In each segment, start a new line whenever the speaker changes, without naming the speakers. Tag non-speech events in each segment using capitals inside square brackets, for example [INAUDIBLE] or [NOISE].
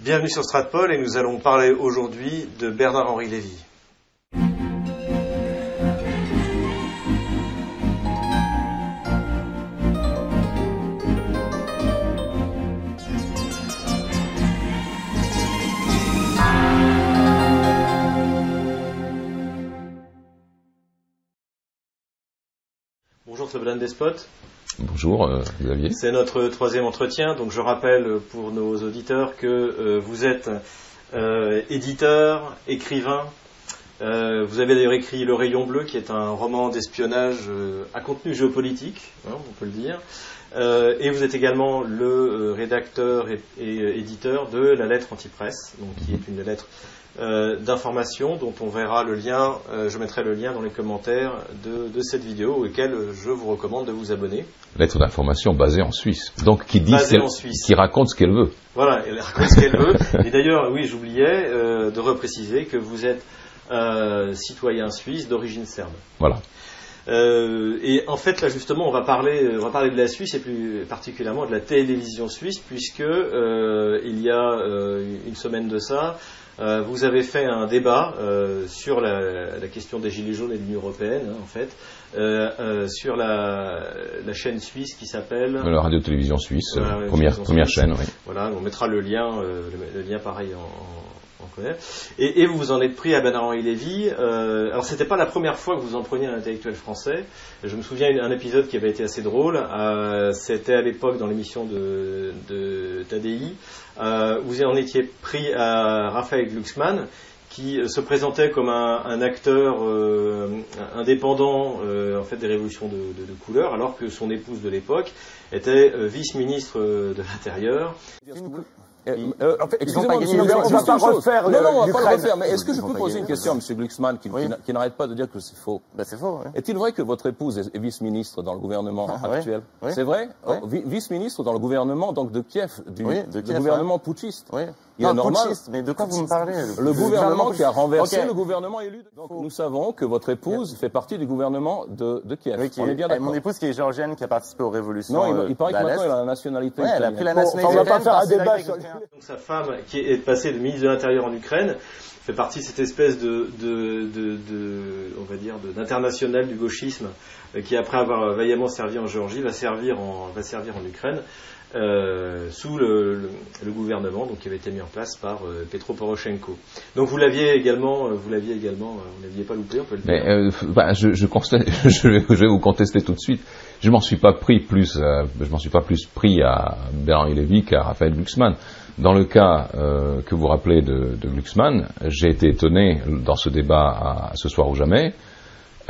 Bienvenue sur Stratpol et nous allons parler aujourd'hui de Bernard-Henri Lévy. Bonjour Slobodan Despot.
Bonjour euh, Xavier.
C'est notre troisième entretien, donc je rappelle pour nos auditeurs que euh, vous êtes euh, éditeur, écrivain. Euh, vous avez d'ailleurs écrit Le Rayon Bleu, qui est un roman d'espionnage euh, à contenu géopolitique, hein, on peut le dire. Euh, et vous êtes également le euh, rédacteur et, et, euh, éditeur de La Lettre Antipresse, donc, qui est une lettre euh, d'information dont on verra le lien, euh, je mettrai le lien dans les commentaires de, de cette vidéo auquel je vous recommande de vous abonner.
Lettre d'information basée en Suisse. Donc qui dit,
Basée
ce qu'elle-
en Suisse.
qui raconte ce qu'elle veut.
Voilà, elle raconte ce qu'elle veut. Et d'ailleurs, oui, j'oubliais euh, de repréciser que vous êtes euh, citoyen suisse d'origine serbe.
Voilà.
Euh, et en fait, là justement, on va parler, on va parler de la Suisse et plus particulièrement de la télévision suisse, puisque euh, il y a euh, une semaine de ça, euh, vous avez fait un débat euh, sur la, la question des gilets jaunes et de l'Union européenne, hein, en fait, euh, euh, sur la, la chaîne suisse qui s'appelle.
La radio-télévision suisse, euh, première, première
suisse.
chaîne, oui.
Voilà, on mettra le lien, euh, le, le lien pareil en, Et, vous vous en êtes pris à Bernard-Henri Lévy. Euh, alors c'était pas la première fois que vous en preniez un intellectuel français. Je me souviens d'un épisode qui avait été assez drôle. Euh, c'était à l'époque dans l'émission de, de Tadei. Euh, vous en étiez pris à Raphaël Glucksmann qui euh, se présentait comme un, un acteur euh, indépendant euh, en fait des révolutions de, de, de couleur, alors que son épouse de l'époque était euh, vice-ministre euh, de l'Intérieur.
Euh, euh,
En fait, ils
excusez-moi,
ont pas gagné, on va refaire
Non, non, on va pas le refaire. Mais est-ce que je peux poser une question à monsieur Glucksmann qui,
Oui.
n'arrête pas de dire que c'est faux?
Bah, c'est faux.
Est-il vrai que votre épouse est vice-ministre dans le gouvernement
Ah,
actuel?
Oui.
C'est vrai? Vice-ministre dans le gouvernement donc de Kiev, du, gouvernement putschiste. Il est normal.
putschiste, mais de quoi vous me parlez
Le gouvernement qui a renversé le gouvernement élu. Donc nous savons que votre épouse fait partie du gouvernement de, de Kiev.
Oui, qui
On
est-
est bien
eh,
d'accord.
Mon épouse qui est géorgienne, qui a participé aux révolutions.
Non, il,
euh,
il paraît que maintenant elle a la nationalité.
Ouais, elle a pris la nationalité.
on va pas faire un débat sur-.
Donc sa femme, qui est passée de ministre de l'Intérieur en Ukraine, fait partie de cette espèce de, de, de, de- on va dire, de- d'international du gauchisme, euh, qui après avoir vaillamment servi en Géorgie, va servir en, va servir en Ukraine. euh, sous le, le- le gouvernement donc, qui avait été mis en place par euh, Petro Poroshenko. Donc vous l'aviez également, euh, vous l'aviez également, euh, vous l'aviez pas loupé, on peut le dire.
Mais bah, [LAUGHS] je, vais, vous contester tout de suite. Je m'en suis pas pris plus, je m'en suis pas plus pris à Bernard Lévy qu'à Raphaël Glucksmann. Dans le cas que vous rappelez de, de Glucksmann, j'ai été étonné dans ce débat à ce soir ou jamais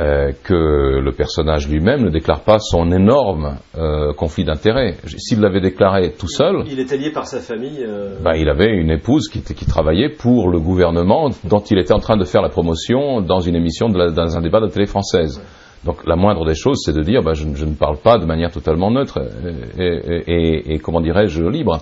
euh, que le personnage lui-même ne déclare pas son énorme euh, conflit d'intérêts. S'il l'avait déclaré tout seul,
Il était lié par sa famille. euh,
ben, il avait une épouse qui, travaillait pour le gouvernement dont il était en train de faire la promotion dans une émission, de la- dans un débat de la télé française. Donc la moindre des choses, c'est de dire, ben, je, ne- je ne parle pas de manière totalement neutre euh, et, et- et- et, comment dirais-je, libre.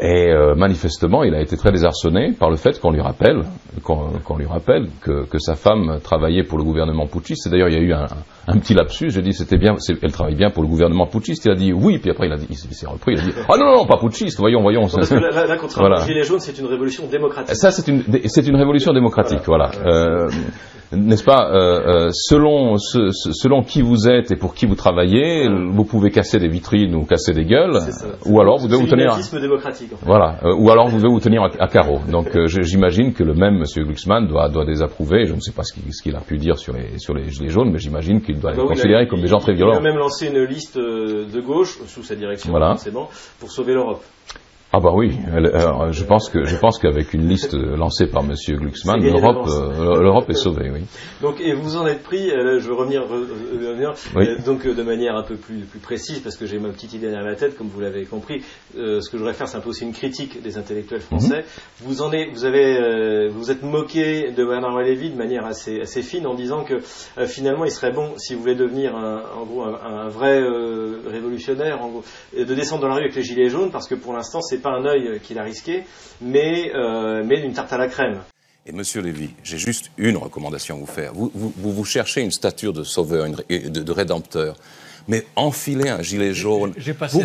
Et euh, manifestement, il a été très désarçonné par le fait qu'on lui rappelle, qu'on lui rappelle que, que sa femme travaillait pour le gouvernement putschiste. Et d'ailleurs, il y a eu un, un petit lapsus. J'ai dit, c'était bien, elle travaille bien pour le gouvernement putschiste. Il a dit oui, puis après il a dit, il s'est repris. Il a dit, ah non non, non pas putschiste. Voyons, voyons.
Parce que là, là, contrairement
Voilà.
aux Gilets jaunes, c'est une révolution démocratique.
Ça, c'est une, c'est une révolution démocratique, voilà. Euh, N'est-ce pas euh, euh, selon, ce- selon qui vous êtes et pour qui vous travaillez, vous pouvez casser des vitrines ou casser des gueules, ou alors vous devez vous tenir,
l'inatisme démocratique. En fait.
voilà, euh, ou alors vous devez vous tenir à, à carreau. Donc euh, j'imagine que le même Monsieur Glucksmann doit, doit désapprouver. Je ne sais pas ce qu'il ce qu'il a pu dire sur les, sur les gilets jaunes, mais j'imagine qu'il doit
Bah
les considérer
a-
comme des gens très violents.
Il a même lancé une liste de gauche, sous sa direction,
Voilà.
forcément, pour sauver l'Europe.
Ah bah oui, euh, je pense que je pense qu'avec une liste lancée par Monsieur Glucksmann, l'Europe euh, l'Europe est sauvée, oui.
Donc, et vous en êtes pris, euh, je veux revenir, re- euh, revenir,
Oui.
euh, donc euh, de manière un peu plus, plus précise, parce que j'ai ma petite idée derrière la tête, comme vous l'avez compris. Euh, ce que je voudrais faire, c'est un peu aussi une critique des intellectuels français. Vous en êtes, vous avez, euh, vous êtes moqué de Bernard Lévy de manière assez, assez fine en disant que euh, finalement, il serait bon, si vous voulez devenir un, en gros un, un vrai euh, révolutionnaire, en gros, de descendre dans la rue avec les gilets jaunes, parce que pour l'instant, c'est pas un œil euh, qu'il a risqué, mais, euh, mais d'une tarte à la crème.
Et Monsieur Lévy, j'ai juste une recommandation à vous faire. Vous, vous, cherchez une stature de sauveur, une- de rédempteur. Mais enfiler un gilet jaune.
J'ai passé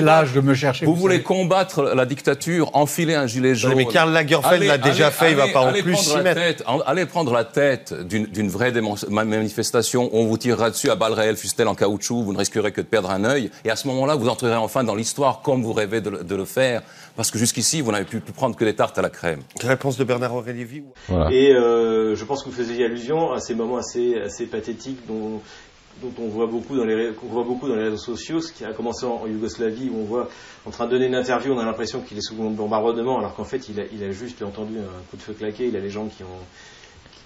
l'âge de me chercher.
Vous, voulez combattre la dictature, enfiler un gilet jaune.
mais Karl Lagerfeld l'a déjà fait, il ne va pas en plus s'y mettre.
allez prendre la tête d'une vraie manifestation, on vous tirera dessus à balles réelles, fustel en caoutchouc, vous ne risquerez que de perdre un œil. Et à ce moment-là, vous entrerez enfin dans l'histoire comme vous rêvez de, le faire. Parce que jusqu'ici, vous n'avez pu, prendre que des tartes à la crème.
Réponse de Bernard Aurélie
Et euh, je pense que vous faisiez allusion à ces moments assez, assez pathétiques dont dont on voit beaucoup dans les, réseaux sociaux, ce qui a commencé en, Yougoslavie, où on voit en train de donner une interview, on a l'impression qu'il est sous bombardement, alors qu'en fait il a, juste entendu un coup de feu claquer, il a les ont,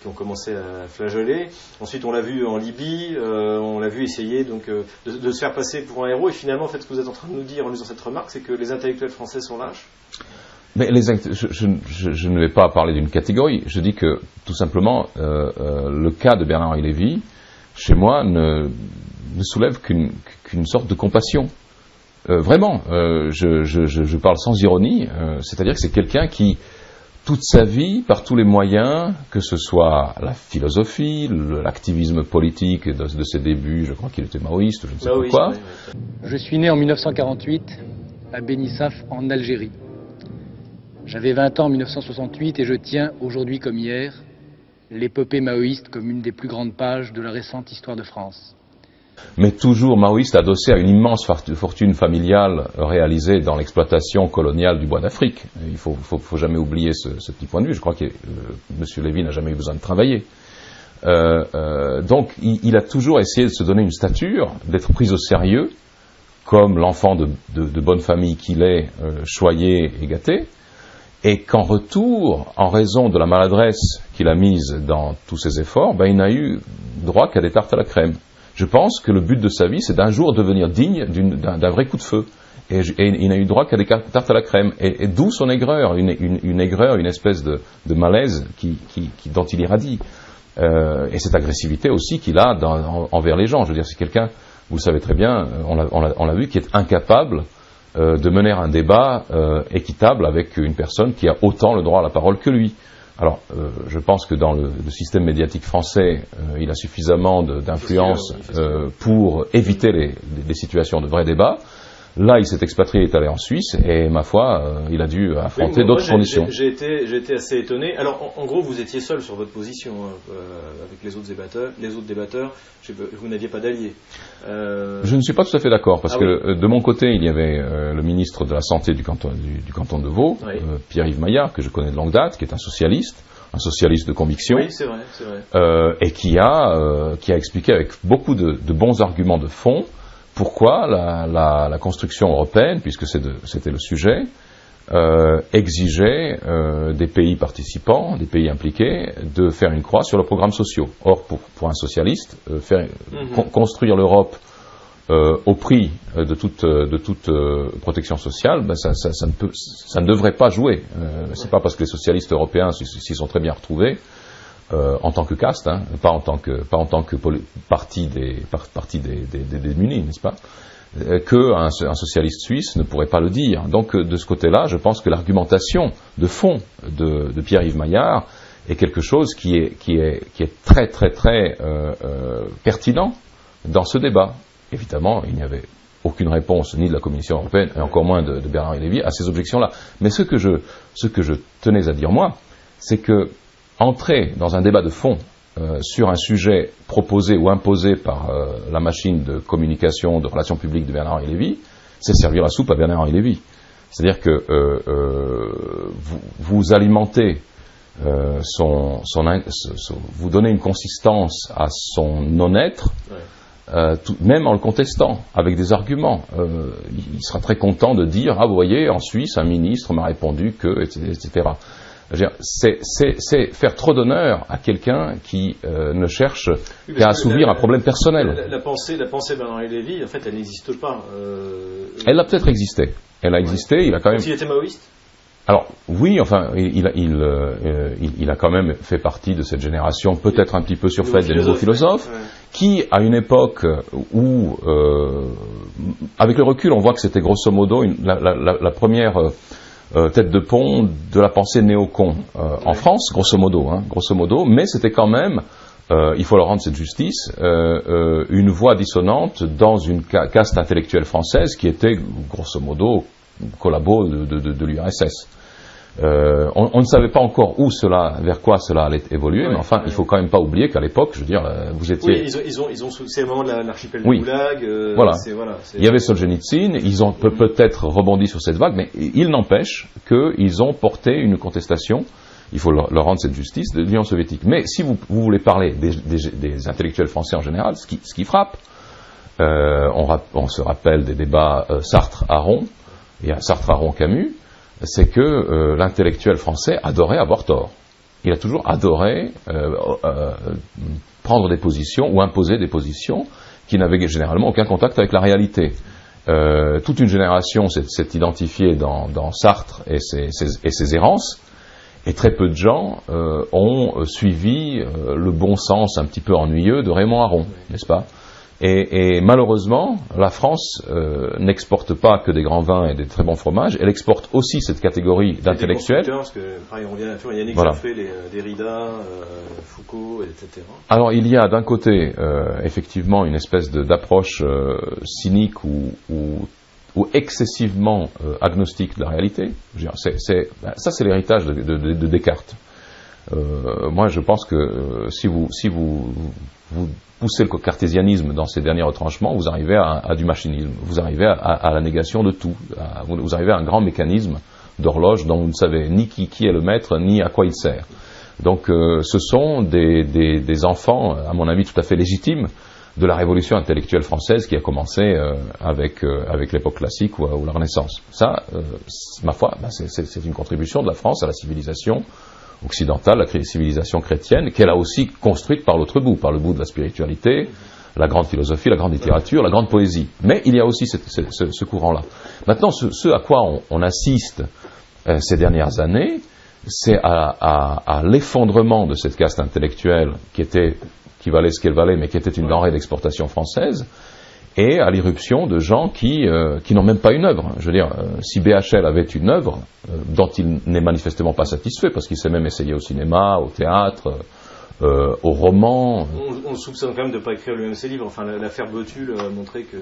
qui ont commencé à flageoler. Ensuite, on l'a vu en Libye, euh, on l'a vu essayer donc euh, de, se faire passer pour un héros. Et finalement, en fait, ce que vous êtes en train de nous dire en lisant cette remarque, c'est que les intellectuels français sont lâches.
Mais les, je, je, ne vais pas parler d'une catégorie. Je dis que tout simplement, euh, le cas de Bernard-Henri Lévy, chez moi, ne, ne soulève qu'une sorte de compassion. Euh, vraiment, euh, je, je, parle sans ironie, euh, c'est-à-dire que c'est quelqu'un qui, toute sa vie, par tous les moyens, que ce soit la philosophie, l'activisme politique de, de, ses débuts, je crois qu'il était maoïste, je ne sais pas quoi.
Je suis né en 1948 à Bénissaf, en Algérie. J'avais 20 ans en 1968 et je tiens, aujourd'hui comme hier, l'épopée maoïste comme une des plus grandes pages de la récente histoire de France.
Mais toujours maoïste adossé à une immense fortune familiale réalisée dans l'exploitation coloniale du bois d'Afrique. Il ne faut, jamais oublier ce, petit point de vue. Je crois que euh, M. Lévy n'a jamais eu besoin de travailler. Euh, euh, donc il, a toujours essayé de se donner une stature, d'être pris au sérieux, comme l'enfant de, bonne famille qu'il est, choyé et gâté et qu'en retour, en raison de la maladresse qu'il a mise dans tous ses efforts, ben, il n'a eu droit qu'à des tartes à la crème. Je pense que le but de sa vie, c'est d'un jour devenir digne d'un vrai coup de feu. Et, il n'a eu droit qu'à des tartes à la crème. Et, d'où son aigreur, une, aigreur, une espèce de, malaise qui, dont il irradie. Euh, et cette agressivité aussi qu'il a envers les gens. Je veux dire, c'est quelqu'un, vous le savez très bien, on l'a vu, qui est incapable euh, de mener un débat euh, équitable avec une personne qui a autant le droit à la parole que lui. Alors, euh, je pense que dans le, système médiatique français, il a suffisamment d'influence pour éviter les, situations de vrai débat. Là, il s'est expatrié, il est allé en Suisse, et ma foi, euh, il a dû affronter d'autres conditions.
J'ai été, été, assez étonné. Alors, en, gros, vous étiez seul sur votre position hein, euh, avec les autres débatteurs. Les autres débatteurs, vous n'aviez pas d'alliés.
Euh, je ne suis pas tout à fait d'accord, parce ah que de mon côté, il y avait le ministre de la Santé du canton, du, canton de Vaud, Pierre-Yves Maillard, que je connais de longue date, qui est un socialiste un socialiste de conviction,
oui, vrai,
et qui a, qui a expliqué avec beaucoup de, de bons arguments de fond pourquoi la, construction européenne, puisque c'était le sujet, euh, exigeait euh, des pays participants, des pays impliqués, de faire une croix sur leurs programmes sociaux. Or, pour, un socialiste, euh, faire, mhm. construire l'Europe au prix de toute, de toute protection sociale, ben ça, ne peut, ça, ne devrait pas jouer. C'est pas parce que les socialistes européens s'y sont très bien retrouvés euh, en tant que caste, hein, pas en tant que pas en tant que parti des parti des, des, démunis, n'est-ce pas? Euh, qu'un un socialiste suisse ne pourrait pas le dire. Donc euh, de ce côté-là, je pense que l'argumentation de fond de, de Pierre-Yves Maillard est quelque chose qui est, qui est, qui est très très très euh, euh, pertinent dans ce débat. Évidemment, il n'y avait aucune réponse ni de la Commission européenne et encore moins de, de Bernard Lévy à ces objections-là. Mais ce que je ce que je tenais à dire moi, c'est que entrer dans un débat de fond euh, sur un sujet proposé ou imposé par euh, la machine de communication, de relations publiques de Bernard-Henri Lévy, c'est servir la soupe à Bernard-Henri Lévy. C'est-à-dire que euh, vous, alimentez son, vous donnez une consistance à son non-être, même en le contestant, avec des arguments. il sera très content de dire, ah vous voyez, en Suisse, un ministre m'a répondu que, etc c'est faire trop d'honneur à quelqu'un qui euh, ne cherche qu'à assouvir un problème personnel.
La, pensée, la pensée Bernard Lévy, en fait, elle n'existe pas. Euh,
elle a peut-être existé. Elle a existé. Il a quand même.
S'il était maoïste?
Alors oui, enfin, il, euh, il, il, a quand même fait partie de cette génération, peut-être un petit peu surfaite des nouveaux philosophes, qui, à une époque où, avec le recul, on voit que c'était grosso modo la, la, première euh, tête de pont de la pensée néocon euh, en France, grosso modo, hein, grosso modo, mais c'était quand même euh, il faut leur rendre cette justice, euh, une voix dissonante dans une caste intellectuelle française qui était grosso modo collabo de, de, de l'URSS. Euh, on, on, ne savait pas encore où cela, vers quoi cela allait évoluer, mais enfin, il faut quand même pas oublier qu'à l'époque, je veux dire, euh, vous étiez.
Oui, ils ont, ils ont, ils ont c'est de l'archipel
oui.
du Goulag.
Euh, voilà.
voilà
il y avait Solzhenitsyn, ils ont peut- peut-être rebondi sur cette vague, mais il n'empêche qu'ils ont porté une contestation. Il faut leur, leur rendre cette justice de l'Union soviétique. Mais si vous, vous voulez parler des, des, des, intellectuels français en général, ce qui, ce qui frappe, euh, on, on, se rappelle des débats Sartre-Aron, il y a Sartre-Aron-Camus, c'est que euh, l'intellectuel français adorait avoir tort. Il a toujours adoré euh, euh, prendre des positions ou imposer des positions qui n'avaient généralement aucun contact avec la réalité. toute une génération s'est identifiée dans, dans, Sartre et ses, et ses, errances, et très peu de gens ont suivi le bon sens un petit peu ennuyeux de Raymond Aron, n'est-ce pas? Et, et, malheureusement, la France euh, n'exporte pas que des grands vins et des très bons fromages, elle exporte aussi cette catégorie d'intellectuels.
Parce que, pareil, on revient à Yannick voilà. Jaffé, les Derrida, euh, Foucault, etc.
Alors il y a d'un côté, euh, effectivement, une espèce d'approche euh, cynique ou, ou, ou excessivement euh, agnostique de la réalité. Dire, c est, c est, ben, ça, c'est l'héritage de, de, de, Descartes. Euh, moi, je pense que si vous, si vous, poussez le cartésianisme dans ses derniers retranchements, vous arrivez à, du machinisme, vous arrivez à, la négation de tout, vous, arrivez à un grand mécanisme d'horloge dont vous ne savez ni qui, est le maître, ni à quoi il sert. Donc euh, ce sont des, enfants, à mon avis, tout à fait légitimes de la révolution intellectuelle française qui a commencé euh, avec, euh, l'époque classique ou, la Renaissance. Ça, ma foi, ben c'est une contribution de la France à la civilisation occidentale, la civilisation chrétienne, qu'elle a aussi construite par l'autre bout, par le bout de la spiritualité, la grande philosophie, la grande littérature, la grande poésie. Mais il y a aussi ce, courant-là. Maintenant, ce, à quoi on, assiste euh, ces dernières années, c'est à, à, à l'effondrement de cette caste intellectuelle qui était qui valait ce qu'elle valait, mais qui était une denrée d'exportation française, et à l'irruption de gens qui, euh, qui n'ont même pas une œuvre. Je veux dire, euh, si BHL avait une œuvre euh, dont il n'est manifestement pas satisfait, parce qu'il s'est même essayé au cinéma, au théâtre, euh, au roman.
On, soupçonne quand même de ne pas écrire lui-même ses livres. Enfin, l'affaire Botul a montré que,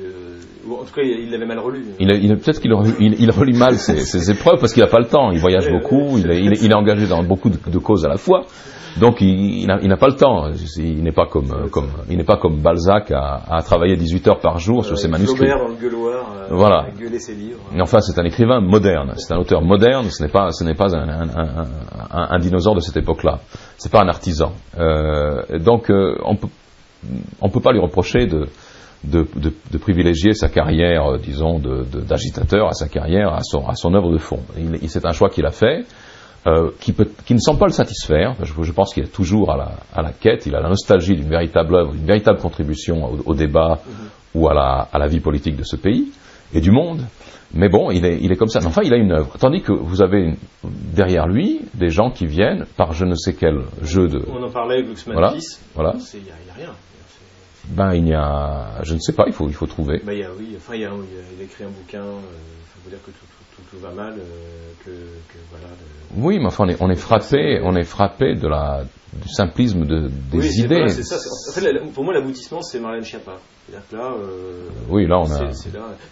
ou en tout cas, il l'avait mal relu.
Il, il peut-être qu'il il, il, relit mal ses, ses épreuves parce qu'il n'a pas le temps. Il voyage beaucoup, il est, il, est, il est engagé dans beaucoup de, de causes à la fois. Donc il, n'a pas le temps. Il n'est pas comme, comme il n'est pas comme Balzac à, à, travailler 18 heures par jour sur ses manuscrits.
Dans le gueuloir, euh,
voilà.
à gueuler ses livres.
Mais enfin, c'est un écrivain moderne. C'est un auteur moderne. Ce n'est pas, ce n'est pas un, un, un, un, dinosaure de cette époque-là. C'est pas un artisan. Euh, donc euh, on on peut pas lui reprocher de privilégier sa carrière, euh, disons, d'agitateur à sa carrière, à son, œuvre de fond. C'est un choix qu'il a fait. Euh, qui, ne semble pas le satisfaire. Je, pense qu'il est toujours à la, quête, il a la nostalgie d'une véritable œuvre, d'une véritable contribution au, débat ou à la, vie politique de ce pays et du monde. Mais bon, il est, il est comme ça. Enfin, il a une œuvre. Tandis que vous avez une, derrière lui des gens qui viennent par je ne sais quel jeu de.
On en parlait, Glucksmann
voilà,
10.
Voilà.
Il n'y a, a, rien.
Ben, il y a. Je ne sais pas, il faut, il faut trouver.
Ben, il y a, oui, enfin, il, y a, il a écrit un bouquin. Il faut vous dire que tout, tout, tout, va mal. Euh, que, que, voilà, le...
Oui, mais enfin, on est, on est frappé, on est frappé de la, du simplisme de, des
oui,
idées.
Voilà, ça, en fait, la, pour moi, l'aboutissement, c'est Marlène Schiappa. Là. Euh,
oui, là, on a.
Là.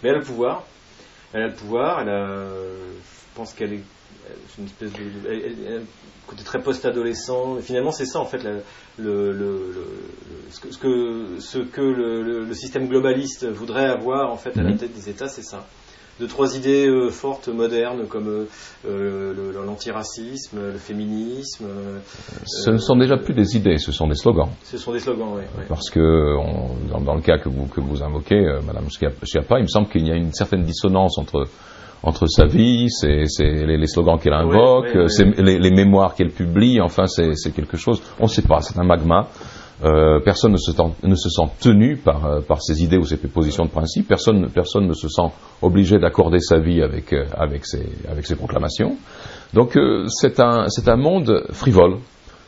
Mais elle a le pouvoir. Elle a le pouvoir. Elle a. Je pense qu'elle est. C'est une espèce de. Elle, elle, elle, côté très post-adolescent. Finalement, c'est ça, en fait, la, le, le, le, ce que, ce que, ce que le, le, système globaliste voudrait avoir, en fait, à la tête des États, c'est ça. De trois idées euh, fortes, modernes, comme euh, l'antiracisme, le, féminisme. Euh,
ce ne sont déjà plus des idées, ce sont des slogans.
Ce sont des slogans, oui.
Parce que, on, dans, dans, le cas que vous, que vous invoquez, euh, Madame Schiappa, il me semble qu'il y a une certaine dissonance entre entre sa vie, c'est les, les, slogans qu'elle invoque,
oui, oui, oui.
Les, les, mémoires qu'elle publie, enfin c'est quelque chose, on ne sait pas, c'est un magma. Euh, personne ne se, tente, ne se, sent tenu par, euh, par ses idées ou ses positions de principe, personne, personne ne se sent obligé d'accorder sa vie avec, euh, avec, ses, avec ses proclamations. Donc euh, c'est un, un monde frivole.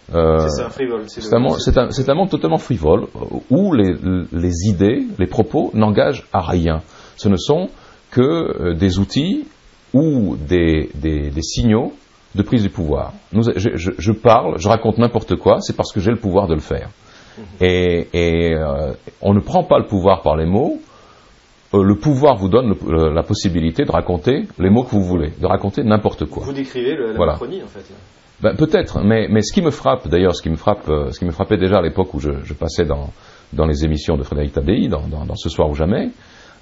c'est un frivole.
C'est un, un, un, monde totalement frivole où les, les idées, les propos n'engagent à rien. Ce ne sont que euh, des outils ou des, des, des, signaux de prise du pouvoir. Nous, je, je, je, parle, je raconte n'importe quoi, c'est parce que j'ai le pouvoir de le faire. Et, on ne prend pas le pouvoir par les mots. le pouvoir vous donne la possibilité de raconter les mots que vous voulez, de raconter n'importe quoi.
Vous décrivez la voilà. en fait.
Ben, peut-être, mais, mais, ce qui me frappe, d'ailleurs, ce qui me frappe, ce qui me frappait déjà à l'époque où je, je passais dans, dans, les émissions de Frédéric Tadei, dans, dans, dans Ce soir ou jamais,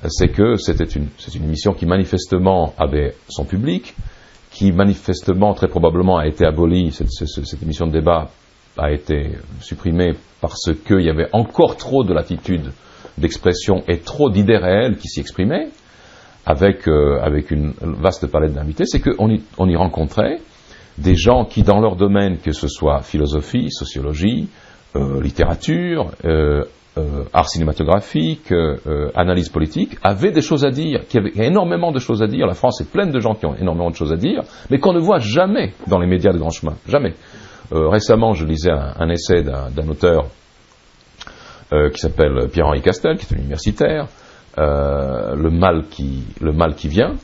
c'est que c'était une, une, émission qui manifestement avait son public, qui manifestement, très probablement, a été abolie, cette, cette émission de débat a été supprimée parce qu'il y avait encore trop de latitude d'expression et trop d'idées réelles qui s'y exprimaient, avec, euh, une vaste palette d'invités, c'est qu'on y, y rencontrait des gens qui, dans leur domaine, que ce soit philosophie, sociologie, euh, littérature, euh, art cinématographique, analyse politique, avaient des choses à dire, qui avaient énormément de choses à dire. La France est pleine de gens qui ont énormément de choses à dire, mais qu'on ne voit jamais dans les médias de grand chemin. Jamais. Récemment, je lisais un, essai d'un auteur qui s'appelle Pierre-Henri Castel, qui est un universitaire, le, mal qui, le mal qui vient,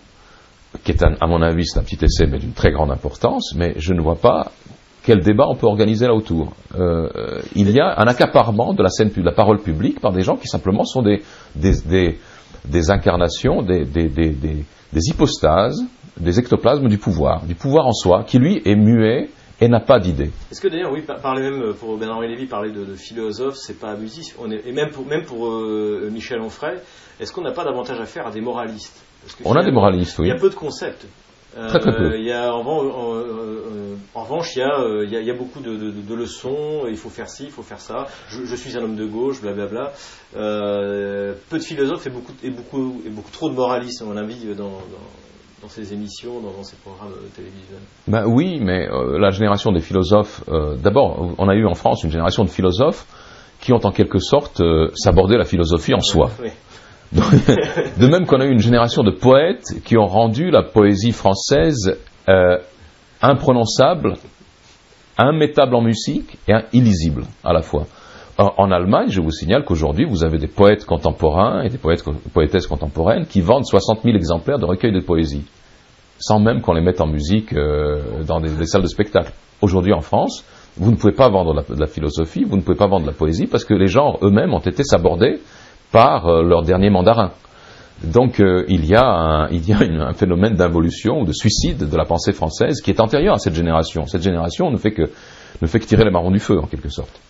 qui est, à mon avis, c'est un petit essai, mais d'une très grande importance, mais je ne vois pas quel débat on peut organiser là autour. Euh, il y a un accaparement de la scène, de la parole publique par des gens qui simplement sont des, des, incarnations, des, hypostases, des ectoplasmes du pouvoir, du pouvoir en soi, qui lui est muet et n'a pas d'idée.
Est-ce que d'ailleurs, oui, parler même pour Bernard-Henri Lévy, parler de, de philosophe, c'est pas abusif? On est, et même pour, même pour euh, Michel Onfray, est-ce qu'on n'a pas davantage à faire à des moralistes?
On a des moralistes, oui.
Il y a peu de concepts.
Très, très peu.
Euh, il y a, en, euh, revanche, il y, a, euh, il, y a, beaucoup de, leçons. Il faut faire ci, il faut faire ça. Je, suis un homme de gauche, blablabla. peu de philosophes et beaucoup, et beaucoup, et beaucoup trop de moralistes, à mon avis, dans, dans, ces émissions, dans, ces programmes télévisuels.
Ben oui, mais la génération des philosophes. D'abord, on a eu en France une génération de philosophes qui ont en quelque sorte sabordé la philosophie en soi. Oui. [LAUGHS] de même qu'on a eu une génération de poètes qui ont rendu la poésie française euh, imprononçable, immettable en musique et illisible à la fois. En, Allemagne, je vous signale qu'aujourd'hui, vous avez des poètes contemporains et des poètes, poétesses contemporaines qui vendent 60 000 exemplaires de recueils de poésie, sans même qu'on les mette en musique euh, dans des, salles de spectacle. Aujourd'hui en France, vous ne pouvez pas vendre de la, philosophie, vous ne pouvez pas vendre de la poésie parce que les genres eux-mêmes ont été sabordés par euh, leur dernier mandarin. Donc euh, il y a, un, [LAUGHS] phénomène d'involution ou de suicide de la pensée française qui est antérieur à cette génération. Cette génération ne fait que, ne fait que tirer les marrons du feu, en quelque sorte.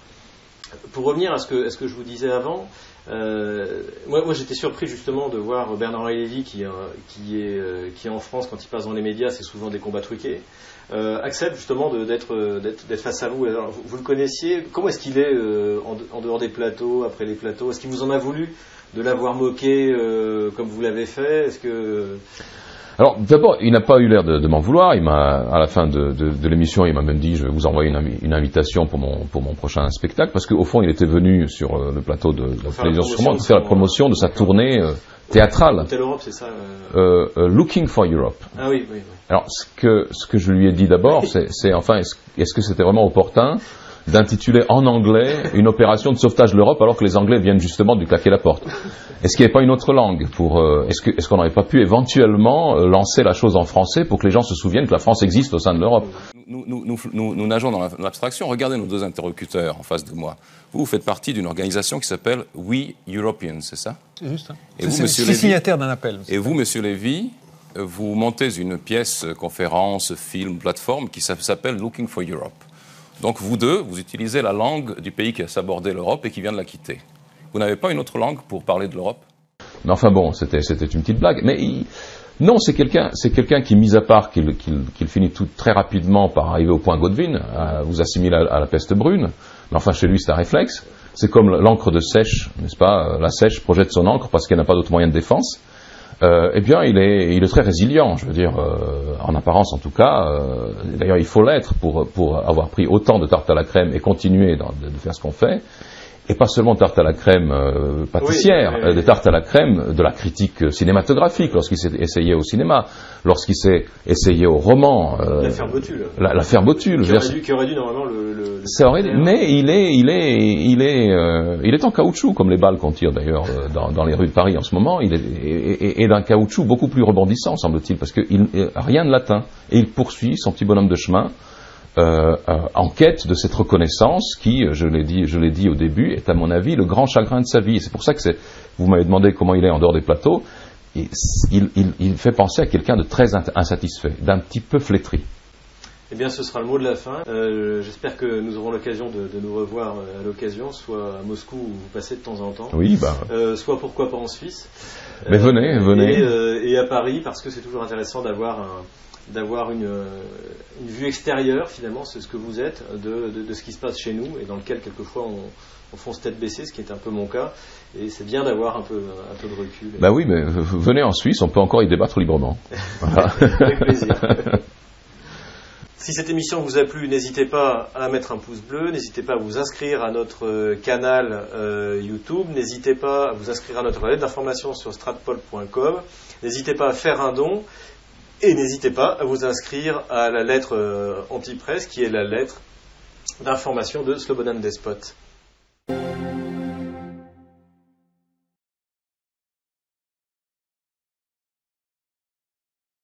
Pour revenir à ce que je vous disais avant, euh, moi, moi j'étais surpris justement de voir Bernard-Henri Lévy qui, qui, est, qui est en France quand il passe dans les médias, c'est souvent des combats truqués. accepte justement d'être d'être face à vous. vous. le connaissiez? Comment est-ce qu'il est, en, dehors des plateaux, après les plateaux? Est-ce qu'il vous en a voulu de l'avoir moqué euh, comme vous l'avez fait? Est-ce que
alors d'abord, il n'a pas eu l'air de, m'en vouloir. Il m'a, à la fin de, l'émission, il m'a même dit je vais vous envoyer une, invitation pour mon pour mon prochain spectacle parce qu'au fond, il était venu sur euh, le plateau de, la télévision pour faire la promotion de sa tournée euh, théâtrale.
Europe, c'est ça
Looking for Europe.
Ah oui, oui, oui.
Alors ce que ce que je lui ai dit d'abord, [LAUGHS] c'est enfin est-ce que c'était vraiment opportun? D'intituler en anglais une opération de sauvetage de l'Europe alors que les Anglais viennent justement de claquer la porte. Est-ce qu'il n'y avait pas une autre langue pour euh, Est-ce qu'on est n'aurait pas pu éventuellement euh, lancer la chose en français pour que les gens se souviennent que la France existe au sein de l'Europe?
Nous, nous, nous, nous, nageons dans l'abstraction. Regardez nos deux interlocuteurs en face de moi. Vous, vous faites partie d'une organisation qui s'appelle We Europeans, c'est ça?
C'est juste. Hein. Et vous, Monsieur Lévy, signataire d'un appel.
Et vous, Monsieur Lévy, vous montez une pièce, conférence, film, plateforme qui s'appelle Looking for Europe. Donc vous deux, vous utilisez la langue du pays qui a sabordé l'Europe et qui vient de la quitter. Vous n'avez pas une autre langue pour parler de l'Europe?
Mais enfin bon, c'était une petite blague. Mais non, c'est quelqu'un qui, mis à part qu'il finit tout très rapidement par arriver au point Godwin, vous assimile à, la peste brune. Mais enfin, chez lui, c'est un réflexe. C'est comme l'encre de sèche, n'est-ce pas? La sèche projette son encre parce qu'elle n'a pas d'autre moyen de défense. Euh, eh bien, il est, il est très résilient, je veux dire, euh, en apparence en tout cas. Euh, d'ailleurs, il faut l'être pour, avoir pris autant de tarte à la crème et continuer de faire ce qu'on fait et pas seulement tarte à la crème euh, pâtissière, euh, des tartes à la crème de la critique cinématographique, lorsqu'il s'est essayé au cinéma, lorsqu'il s'est essayé au roman.
Euh, la Ferbotule.
La, la Ferbotule.
Qui aurait, dû, qui aurait dû normalement le... le,
le mais il est, il est, il est, euh, il est en caoutchouc, comme les balles qu'on tire d'ailleurs euh, dans, dans, les rues de Paris en ce moment, il est, et, et d'un caoutchouc beaucoup plus rebondissant, semble-t-il, parce que il, rien ne l'atteint. Et il poursuit son petit bonhomme de chemin euh, en quête de cette reconnaissance qui, je l'ai dit, je l'ai dit au début, est à mon avis le grand chagrin de sa vie. C'est pour ça que vous m'avez demandé comment il est en dehors des plateaux. Il, il fait penser à quelqu'un de très insatisfait, d'un petit peu flétri.
Eh bien, ce sera le mot de la fin. Euh, j'espère que nous aurons l'occasion de, nous revoir euh, à l'occasion, soit à Moscou où vous passez de temps en temps.
Oui, bah.
Euh, soit pourquoi pas en Suisse.
Mais venez, venez.
Et, à Paris, parce que c'est toujours intéressant d'avoir d'avoir une, vue extérieure finalement, c'est ce que vous êtes, de, ce qui se passe chez nous et dans lequel quelquefois on, on fonce tête baissée, ce qui est un peu mon cas. Et c'est bien d'avoir un peu, un peu de recul.
Bah oui, mais venez en Suisse, on peut encore y débattre librement. [LAUGHS]
Avec plaisir. Si cette émission vous a plu, n'hésitez pas à mettre un pouce bleu, n'hésitez pas à vous inscrire à notre euh, canal euh, YouTube, n'hésitez pas à vous inscrire à notre lettre d'information sur stratpol.com, n'hésitez pas à faire un don et n'hésitez pas à vous inscrire à la lettre euh, anti-presse, qui est la lettre d'information de Slobodan Despot.